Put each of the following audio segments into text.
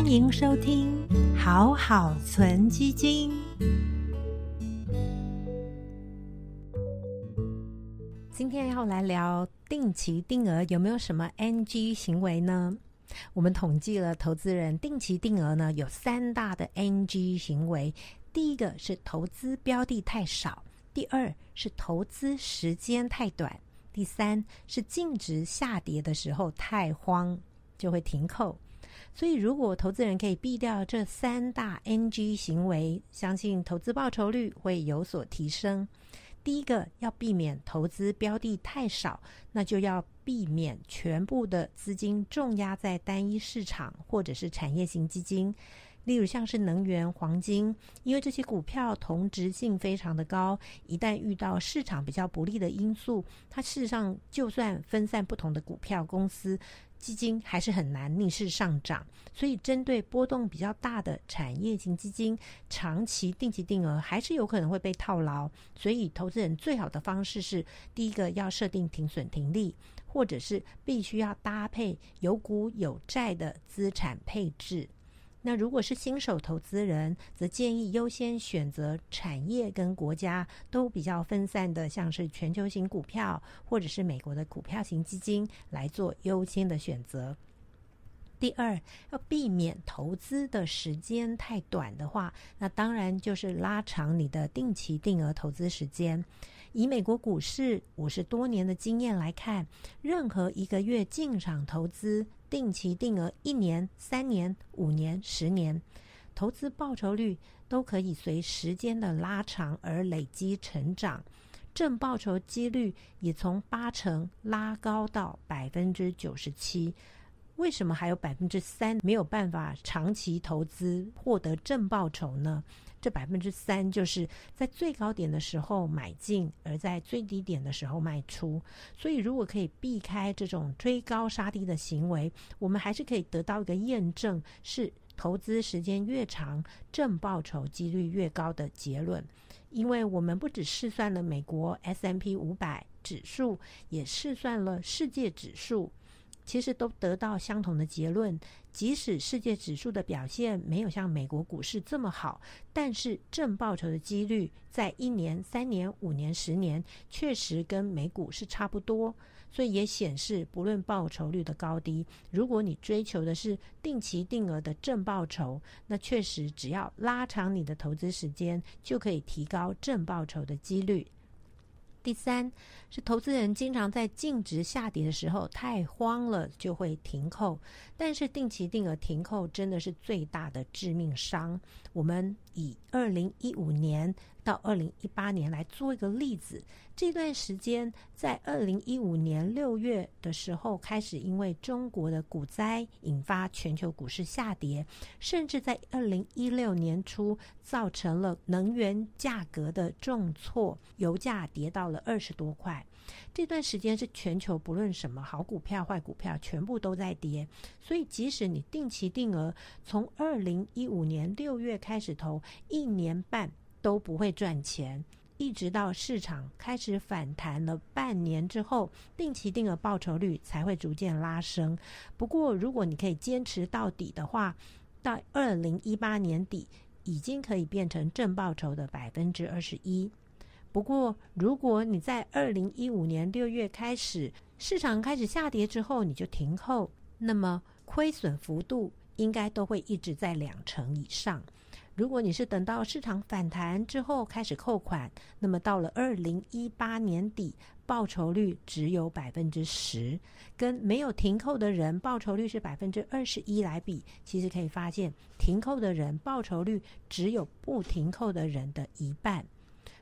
欢迎收听好好存基金。今天要来聊定期定额有没有什么 NG 行为呢？我们统计了投资人定期定额呢有三大的 NG 行为，第一个是投资标的太少，第二是投资时间太短，第三是净值下跌的时候太慌就会停扣。所以，如果投资人可以避掉这三大 NG 行为，相信投资报酬率会有所提升。第一个要避免投资标的太少，那就要避免全部的资金重压在单一市场或者是产业型基金，例如像是能源、黄金，因为这些股票同质性非常的高，一旦遇到市场比较不利的因素，它事实上就算分散不同的股票公司。基金还是很难逆势上涨，所以针对波动比较大的产业型基金，长期定期定额还是有可能会被套牢。所以，投资人最好的方式是：第一个要设定停损停利，或者是必须要搭配有股有债的资产配置。那如果是新手投资人，则建议优先选择产业跟国家都比较分散的，像是全球型股票或者是美国的股票型基金来做优先的选择。第二，要避免投资的时间太短的话，那当然就是拉长你的定期定额投资时间。以美国股市五十多年的经验来看，任何一个月进场投资。定期定额一年、三年、五年、十年，投资报酬率都可以随时间的拉长而累积成长，正报酬几率也从八成拉高到百分之九十七。为什么还有百分之三没有办法长期投资获得正报酬呢？这百分之三就是在最高点的时候买进，而在最低点的时候卖出。所以，如果可以避开这种追高杀低的行为，我们还是可以得到一个验证：是投资时间越长，正报酬几率越高的结论。因为我们不只试算了美国 S M P 五百指数，也试算了世界指数。其实都得到相同的结论，即使世界指数的表现没有像美国股市这么好，但是正报酬的几率在一年、三年、五年、十年，确实跟美股是差不多。所以也显示，不论报酬率的高低，如果你追求的是定期定额的正报酬，那确实只要拉长你的投资时间，就可以提高正报酬的几率。第三是投资人经常在净值下跌的时候太慌了，就会停扣。但是定期定额停扣真的是最大的致命伤。我们以二零一五年。到二零一八年来做一个例子，这段时间在二零一五年六月的时候开始，因为中国的股灾引发全球股市下跌，甚至在二零一六年初造成了能源价格的重挫，油价跌到了二十多块。这段时间是全球不论什么好股票、坏股票，全部都在跌。所以即使你定期定额从二零一五年六月开始投，一年半。都不会赚钱，一直到市场开始反弹了半年之后，定期定额报酬率才会逐渐拉升。不过，如果你可以坚持到底的话，到二零一八年底已经可以变成正报酬的百分之二十一。不过，如果你在二零一五年六月开始市场开始下跌之后你就停扣，那么亏损幅度应该都会一直在两成以上。如果你是等到市场反弹之后开始扣款，那么到了二零一八年底，报酬率只有百分之十，跟没有停扣的人报酬率是百分之二十一来比，其实可以发现，停扣的人报酬率只有不停扣的人的一半。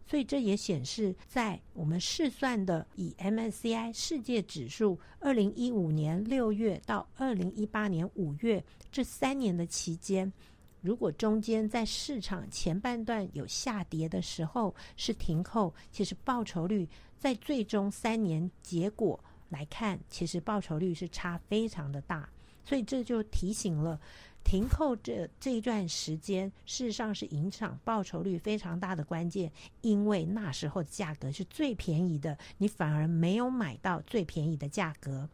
所以这也显示，在我们试算的以 MSCI 世界指数二零一五年六月到二零一八年五月这三年的期间。如果中间在市场前半段有下跌的时候是停扣，其实报酬率在最终三年结果来看，其实报酬率是差非常的大。所以这就提醒了，停扣这这一段时间，事实上是影响报酬率非常大的关键，因为那时候价格是最便宜的，你反而没有买到最便宜的价格。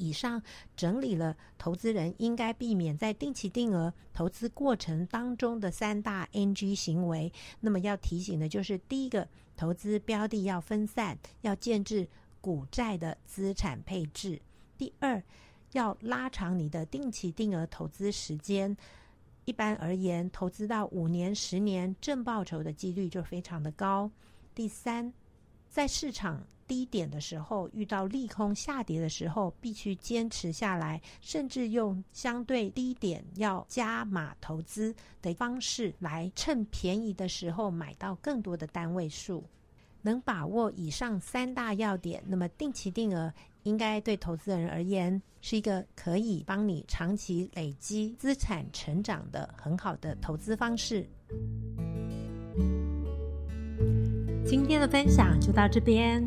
以上整理了投资人应该避免在定期定额投资过程当中的三大 NG 行为。那么要提醒的就是，第一个，投资标的要分散，要建制股债的资产配置；第二，要拉长你的定期定额投资时间。一般而言，投资到五年、十年，正报酬的几率就非常的高。第三，在市场低点的时候，遇到利空下跌的时候，必须坚持下来，甚至用相对低点要加码投资的方式来趁便宜的时候买到更多的单位数。能把握以上三大要点，那么定期定额应该对投资人而言是一个可以帮你长期累积资产成长的很好的投资方式。今天的分享就到这边。